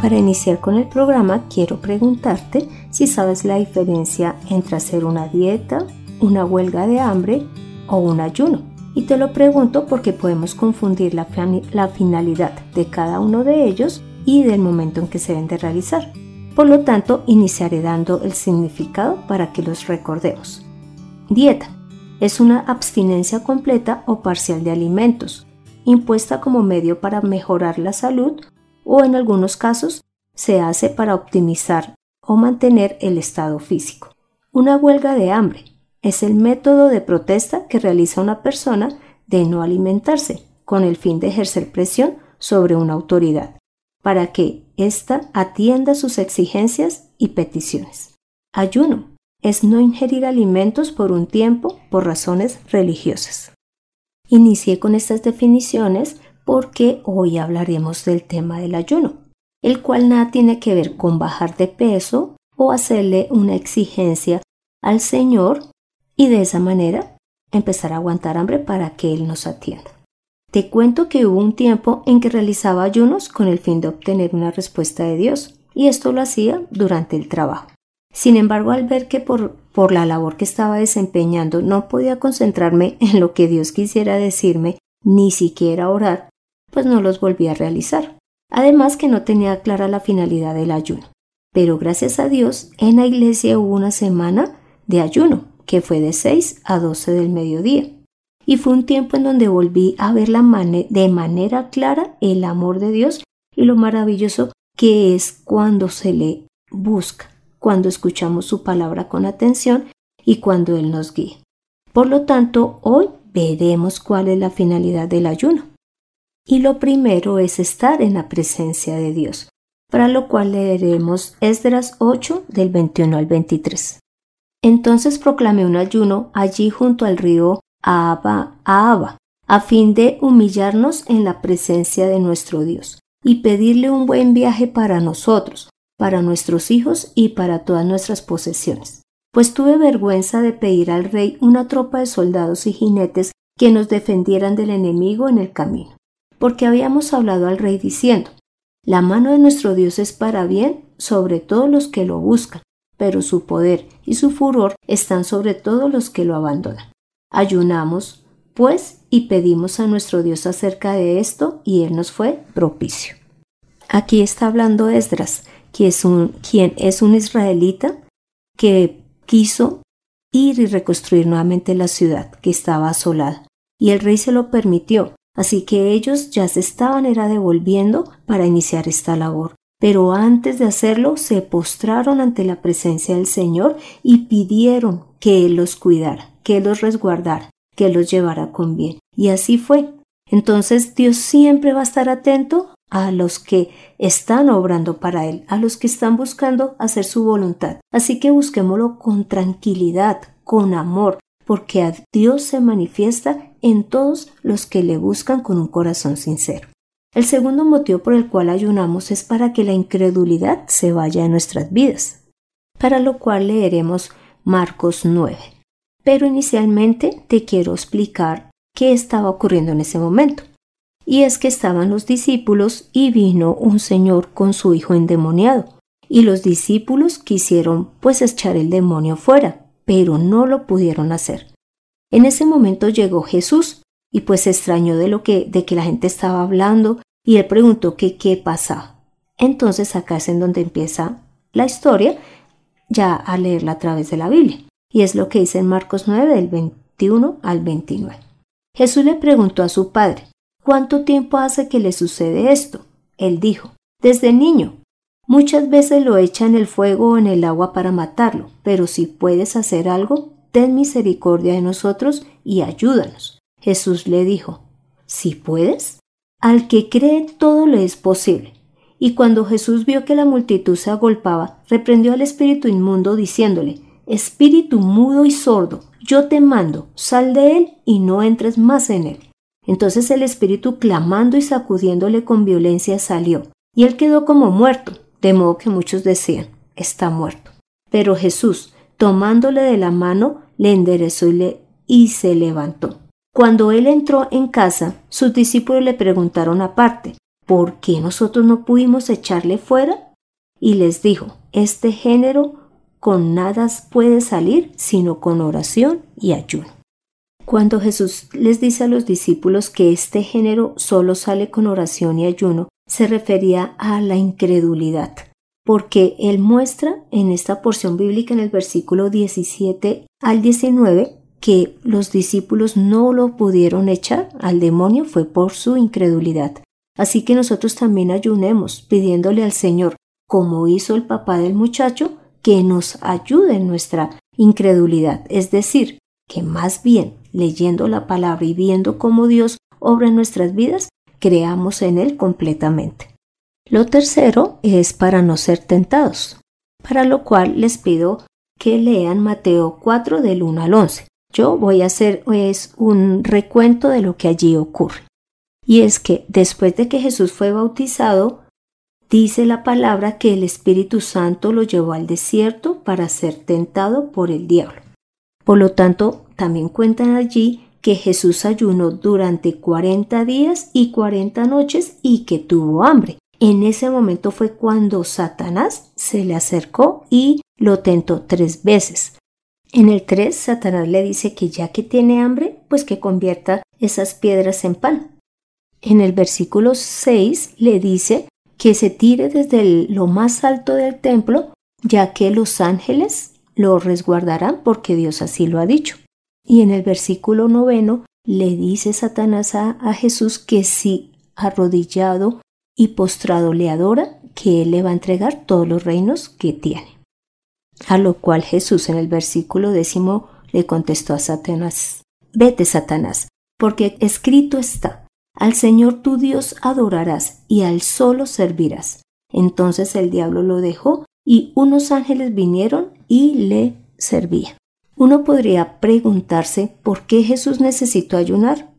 Para iniciar con el programa quiero preguntarte si sabes la diferencia entre hacer una dieta, una huelga de hambre o un ayuno. Y te lo pregunto porque podemos confundir la, finalidad de cada uno de ellos y del momento en que se deben de realizar. Por lo tanto, iniciaré dando el significado para que los recordemos. Dieta es una abstinencia completa o parcial de alimentos, impuesta como medio para mejorar la salud o en algunos casos se hace para optimizar o mantener el estado físico. Una huelga de hambre es el método de protesta que realiza una persona de no alimentarse con el fin de ejercer presión sobre una autoridad para que ésta atienda sus exigencias y peticiones. Ayuno es no ingerir alimentos por un tiempo por razones religiosas. Inicié con estas definiciones porque hoy hablaremos del tema del ayuno, el cual nada tiene que ver con bajar de peso o hacerle una exigencia al Señor y de esa manera empezar a aguantar hambre para que Él nos atienda. Te cuento que hubo un tiempo en que realizaba ayunos con el fin de obtener una respuesta de Dios, y esto lo hacía durante el trabajo. Sin embargo, al ver que por, por la labor que estaba desempeñando no podía concentrarme en lo que Dios quisiera decirme, ni siquiera orar, pues no los volví a realizar. Además que no tenía clara la finalidad del ayuno. Pero gracias a Dios, en la iglesia hubo una semana de ayuno, que fue de 6 a 12 del mediodía. Y fue un tiempo en donde volví a ver de manera clara el amor de Dios y lo maravilloso que es cuando se le busca cuando escuchamos su palabra con atención y cuando Él nos guía. Por lo tanto, hoy veremos cuál es la finalidad del ayuno. Y lo primero es estar en la presencia de Dios, para lo cual leeremos Esdras 8 del 21 al 23. Entonces proclamé un ayuno allí junto al río Abba, Abba, a fin de humillarnos en la presencia de nuestro Dios y pedirle un buen viaje para nosotros, para nuestros hijos y para todas nuestras posesiones. Pues tuve vergüenza de pedir al rey una tropa de soldados y jinetes que nos defendieran del enemigo en el camino, porque habíamos hablado al rey diciendo, la mano de nuestro Dios es para bien sobre todos los que lo buscan, pero su poder y su furor están sobre todos los que lo abandonan. Ayunamos, pues, y pedimos a nuestro Dios acerca de esto, y Él nos fue propicio. Aquí está hablando Esdras, es un, quien es un israelita que quiso ir y reconstruir nuevamente la ciudad que estaba asolada. Y el rey se lo permitió, así que ellos ya se estaban era devolviendo para iniciar esta labor. Pero antes de hacerlo se postraron ante la presencia del Señor y pidieron que Él los cuidara, que Él los resguardara, que Él los llevara con bien. Y así fue. Entonces Dios siempre va a estar atento a los que están obrando para Él, a los que están buscando hacer su voluntad. Así que busquémoslo con tranquilidad, con amor, porque a Dios se manifiesta en todos los que le buscan con un corazón sincero. El segundo motivo por el cual ayunamos es para que la incredulidad se vaya de nuestras vidas, para lo cual leeremos Marcos 9. Pero inicialmente te quiero explicar qué estaba ocurriendo en ese momento y es que estaban los discípulos y vino un señor con su hijo endemoniado, y los discípulos quisieron pues echar el demonio fuera, pero no lo pudieron hacer. En ese momento llegó Jesús y pues se extrañó de lo que de que la gente estaba hablando y él preguntó que qué pasaba. Entonces acá es en donde empieza la historia ya a leerla a través de la Biblia y es lo que dice en Marcos 9 del 21 al 29. Jesús le preguntó a su padre, ¿Cuánto tiempo hace que le sucede esto? Él dijo, desde niño. Muchas veces lo echa en el fuego o en el agua para matarlo, pero si puedes hacer algo, ten misericordia de nosotros y ayúdanos. Jesús le dijo, si puedes, al que cree todo le es posible. Y cuando Jesús vio que la multitud se agolpaba, reprendió al espíritu inmundo diciéndole, Espíritu mudo y sordo, yo te mando, sal de él y no entres más en él. Entonces el espíritu clamando y sacudiéndole con violencia salió, y él quedó como muerto, de modo que muchos decían, está muerto. Pero Jesús, tomándole de la mano, le enderezó y, le, y se levantó. Cuando él entró en casa, sus discípulos le preguntaron aparte, ¿por qué nosotros no pudimos echarle fuera? Y les dijo, este género con nada puede salir sino con oración y ayuno. Cuando Jesús les dice a los discípulos que este género solo sale con oración y ayuno, se refería a la incredulidad, porque él muestra en esta porción bíblica en el versículo 17 al 19 que los discípulos no lo pudieron echar al demonio fue por su incredulidad. Así que nosotros también ayunemos pidiéndole al Señor, como hizo el papá del muchacho, que nos ayude en nuestra incredulidad, es decir, que más bien leyendo la palabra y viendo cómo Dios obra en nuestras vidas, creamos en Él completamente. Lo tercero es para no ser tentados, para lo cual les pido que lean Mateo 4 del 1 al 11. Yo voy a hacer es un recuento de lo que allí ocurre. Y es que después de que Jesús fue bautizado, dice la palabra que el Espíritu Santo lo llevó al desierto para ser tentado por el diablo. Por lo tanto, también cuentan allí que Jesús ayunó durante 40 días y 40 noches y que tuvo hambre. En ese momento fue cuando Satanás se le acercó y lo tentó tres veces. En el 3, Satanás le dice que ya que tiene hambre, pues que convierta esas piedras en pan. En el versículo 6 le dice que se tire desde lo más alto del templo, ya que los ángeles lo resguardarán porque Dios así lo ha dicho. Y en el versículo noveno le dice Satanás a, Jesús que si arrodillado y postrado le adora, que él le va a entregar todos los reinos que tiene. A lo cual Jesús en el versículo décimo le contestó a Satanás, Vete, Satanás, porque escrito está, al Señor tu Dios adorarás y al solo servirás. Entonces el diablo lo dejó y unos ángeles vinieron y le servían. Uno podría preguntarse por qué Jesús necesitó ayunar.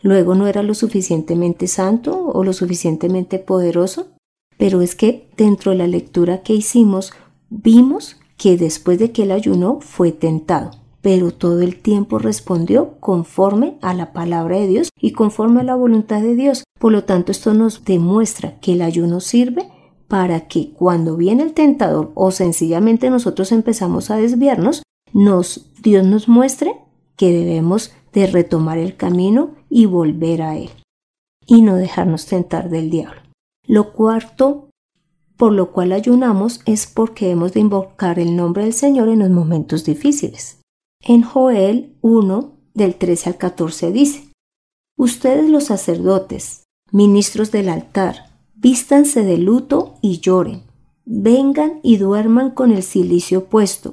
Luego no era lo suficientemente santo o lo suficientemente poderoso, pero es que dentro de la lectura que hicimos vimos que después de que él ayunó fue tentado, pero todo el tiempo respondió conforme a la palabra de Dios y conforme a la voluntad de Dios. Por lo tanto, esto nos demuestra que el ayuno sirve para que cuando viene el tentador o sencillamente nosotros empezamos a desviarnos, Dios nos muestre que debemos de retomar el camino y volver a Él y no dejarnos tentar del diablo. Lo cuarto por lo cual ayunamos es porque hemos de invocar el nombre del Señor en los momentos difíciles. En Joel 1, del 13 al 14 dice, Ustedes los sacerdotes, ministros del altar, vístanse de luto y lloren, vengan y duerman con el cilicio puesto,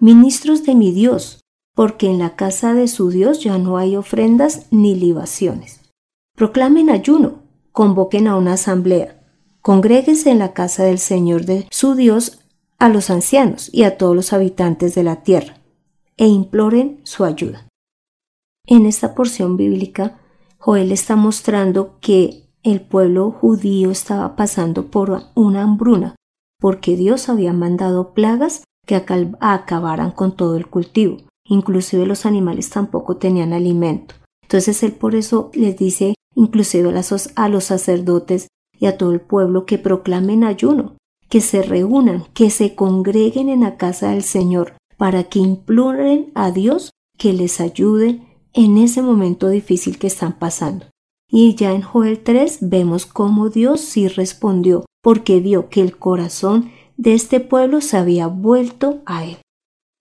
ministros de mi Dios, porque en la casa de su Dios ya no hay ofrendas ni libaciones. Proclamen ayuno, convoquen a una asamblea, Congréguese en la casa del Señor de su Dios a los ancianos y a todos los habitantes de la tierra, e imploren su ayuda. En esta porción bíblica, Joel está mostrando que el pueblo judío estaba pasando por una hambruna, porque Dios había mandado plagas que acabaran con todo el cultivo. Inclusive los animales tampoco tenían alimento. Entonces él por eso les dice inclusive a los sacerdotes y a todo el pueblo que proclamen ayuno, que se reúnan, que se congreguen en la casa del Señor, para que imploren a Dios que les ayude en ese momento difícil que están pasando. Y ya en Joel 3 vemos cómo Dios sí respondió, porque vio que el corazón de este pueblo se había vuelto a Él.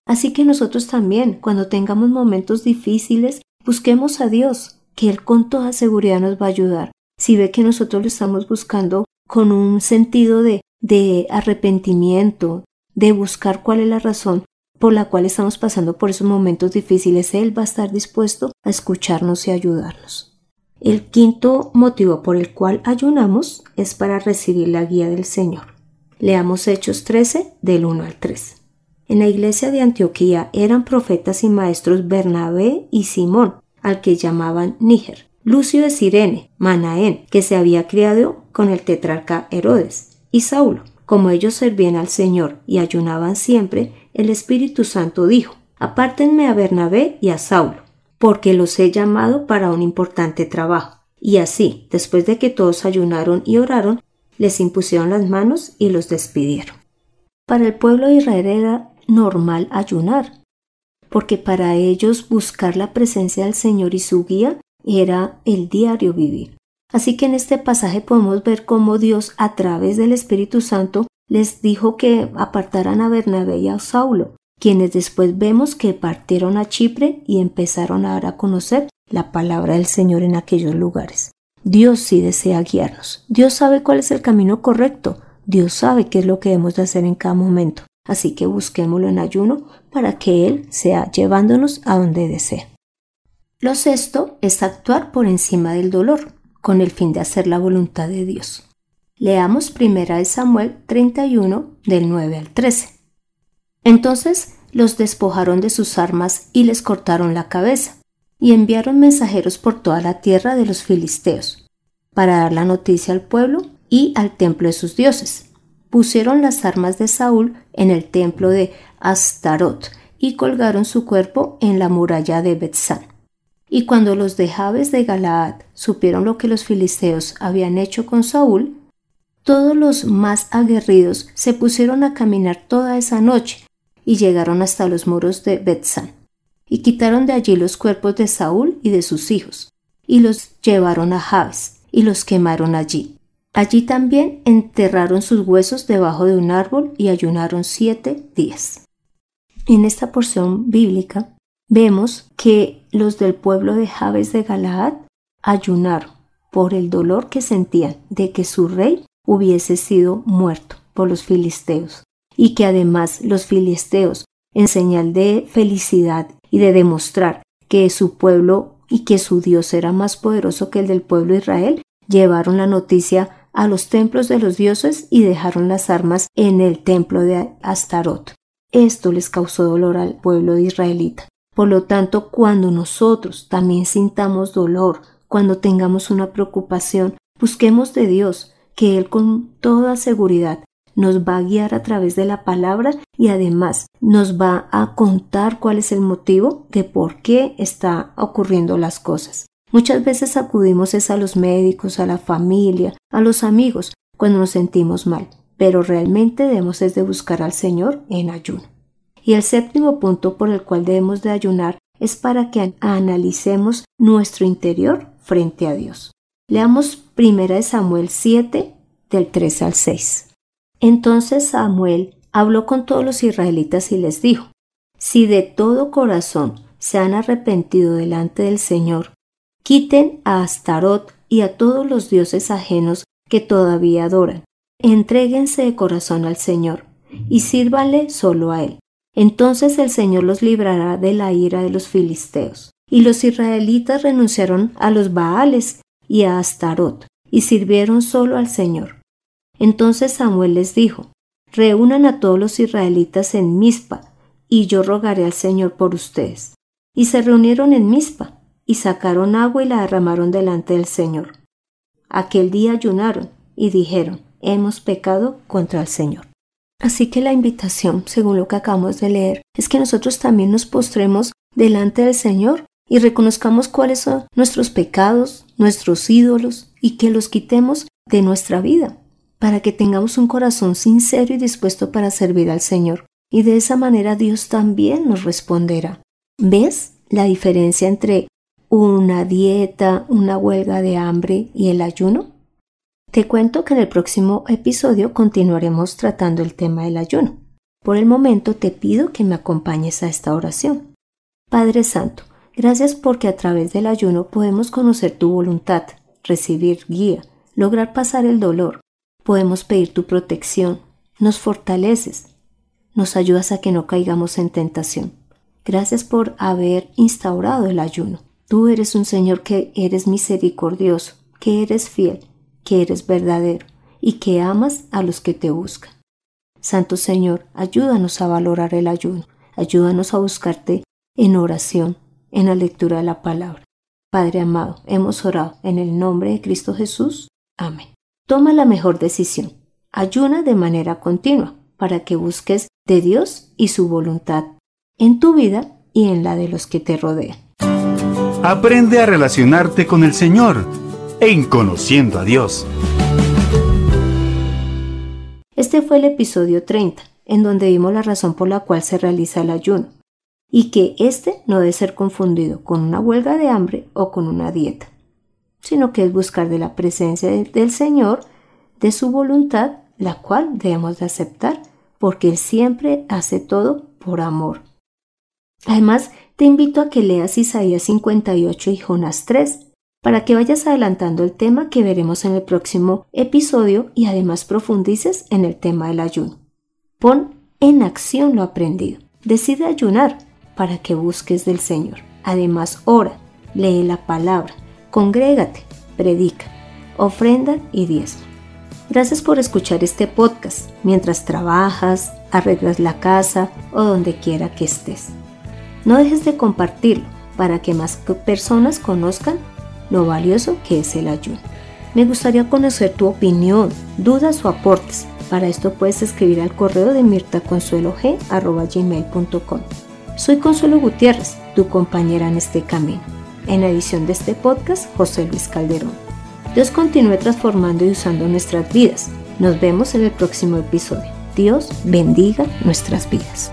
Así que nosotros también, cuando tengamos momentos difíciles, busquemos a Dios, que Él con toda seguridad nos va a ayudar, si ve que nosotros lo estamos buscando con un sentido de, de arrepentimiento, de buscar cuál es la razón por la cual estamos pasando por esos momentos difíciles, Él va a estar dispuesto a escucharnos y ayudarnos. El quinto motivo por el cual ayunamos es para recibir la guía del Señor. Leamos Hechos 13 del 1 al 3. En la iglesia de Antioquía eran profetas y maestros Bernabé y Simón, al que llamaban Níger, Lucio de Sirene, Manaén, que se había criado con el tetrarca Herodes, y Saulo. Como ellos servían al Señor y ayunaban siempre, el Espíritu Santo dijo, Apártenme a Bernabé y a Saulo, porque los he llamado para un importante trabajo. Y así, después de que todos ayunaron y oraron, les impusieron las manos y los despidieron. Para el pueblo de Israel era normal ayunar, porque para ellos buscar la presencia del Señor y su guía era el diario vivir. Así que en este pasaje podemos ver cómo Dios a través del Espíritu Santo les dijo que apartaran a Bernabé y a Saulo, quienes después vemos que partieron a Chipre y empezaron a dar a conocer la palabra del Señor en aquellos lugares. Dios sí desea guiarnos. Dios sabe cuál es el camino correcto. Dios sabe qué es lo que debemos de hacer en cada momento. Así que busquémoslo en ayuno para que Él sea llevándonos a donde desea. Lo sexto es actuar por encima del dolor, con el fin de hacer la voluntad de Dios. Leamos 1 Samuel 31 del 9 al 13. Entonces los despojaron de sus armas y les cortaron la cabeza, y enviaron mensajeros por toda la tierra de los filisteos, para dar la noticia al pueblo y al templo de sus dioses pusieron las armas de Saúl en el templo de Astarot y colgaron su cuerpo en la muralla de Betzán. Y cuando los de Jabes de Galaad supieron lo que los filisteos habían hecho con Saúl, todos los más aguerridos se pusieron a caminar toda esa noche y llegaron hasta los muros de Betzán, y quitaron de allí los cuerpos de Saúl y de sus hijos, y los llevaron a Jabes, y los quemaron allí. Allí también enterraron sus huesos debajo de un árbol y ayunaron siete días. En esta porción bíblica vemos que los del pueblo de Jabes de Galaad ayunaron por el dolor que sentían de que su rey hubiese sido muerto por los filisteos y que además los filisteos, en señal de felicidad y de demostrar que su pueblo y que su Dios era más poderoso que el del pueblo de Israel, llevaron la noticia a los templos de los dioses y dejaron las armas en el templo de Astarot. Esto les causó dolor al pueblo israelita. Por lo tanto, cuando nosotros también sintamos dolor, cuando tengamos una preocupación, busquemos de Dios, que Él con toda seguridad nos va a guiar a través de la palabra y además nos va a contar cuál es el motivo de por qué está ocurriendo las cosas. Muchas veces acudimos es a los médicos, a la familia, a los amigos cuando nos sentimos mal, pero realmente debemos es de buscar al Señor en ayuno. Y el séptimo punto por el cual debemos de ayunar es para que analicemos nuestro interior frente a Dios. Leamos 1 Samuel 7 del 3 al 6. Entonces Samuel habló con todos los israelitas y les dijo, Si de todo corazón se han arrepentido delante del Señor Quiten a Astarot y a todos los dioses ajenos que todavía adoran. Entréguense de corazón al Señor y sírvanle solo a Él. Entonces el Señor los librará de la ira de los filisteos. Y los israelitas renunciaron a los Baales y a Astarot y sirvieron solo al Señor. Entonces Samuel les dijo, Reúnan a todos los israelitas en Mizpa, y yo rogaré al Señor por ustedes. Y se reunieron en Mizpa, y sacaron agua y la derramaron delante del Señor. Aquel día ayunaron y dijeron, hemos pecado contra el Señor. Así que la invitación, según lo que acabamos de leer, es que nosotros también nos postremos delante del Señor y reconozcamos cuáles son nuestros pecados, nuestros ídolos y que los quitemos de nuestra vida, para que tengamos un corazón sincero y dispuesto para servir al Señor. Y de esa manera Dios también nos responderá. ¿Ves la diferencia entre una dieta, una huelga de hambre y el ayuno? Te cuento que en el próximo episodio continuaremos tratando el tema del ayuno. Por el momento te pido que me acompañes a esta oración. Padre Santo, gracias porque a través del ayuno podemos conocer tu voluntad, recibir guía, lograr pasar el dolor. Podemos pedir tu protección, nos fortaleces, nos ayudas a que no caigamos en tentación. Gracias por haber instaurado el ayuno Tú eres un Señor que eres misericordioso, que eres fiel, que eres verdadero y que amas a los que te buscan. Santo Señor, ayúdanos a valorar el ayuno, ayúdanos a buscarte en oración, en la lectura de la palabra. Padre amado, hemos orado en el nombre de Cristo Jesús. Amén. Toma la mejor decisión. Ayuna de manera continua para que busques de Dios y su voluntad en tu vida y en la de los que te rodean. Aprende a relacionarte con el Señor en Conociendo a Dios. Este fue el episodio 30, en donde vimos la razón por la cual se realiza el ayuno, y que éste no debe ser confundido con una huelga de hambre o con una dieta, sino que es buscar de la presencia del Señor, de su voluntad, la cual debemos de aceptar, porque Él siempre hace todo por amor. Además, te invito a que leas Isaías 58 y Jonás 3, para que vayas adelantando el tema que veremos en el próximo episodio y además profundices en el tema del ayuno. Pon en acción lo aprendido. Decide ayunar para que busques del Señor. Además, ora, lee la palabra, congrégate, predica, ofrenda y diezma. Gracias por escuchar este podcast mientras trabajas, arreglas la casa o donde quiera que estés. No dejes de compartirlo para que más personas conozcan lo valioso que es el ayuno. Me gustaría conocer tu opinión, dudas o aportes. Para esto puedes escribir al correo de mirtaconsuelog.com. Soy Consuelo Gutiérrez, tu compañera en este camino. En la edición de este podcast, José Luis Calderón. Dios continúe transformando y usando nuestras vidas. Nos vemos en el próximo episodio. Dios bendiga nuestras vidas.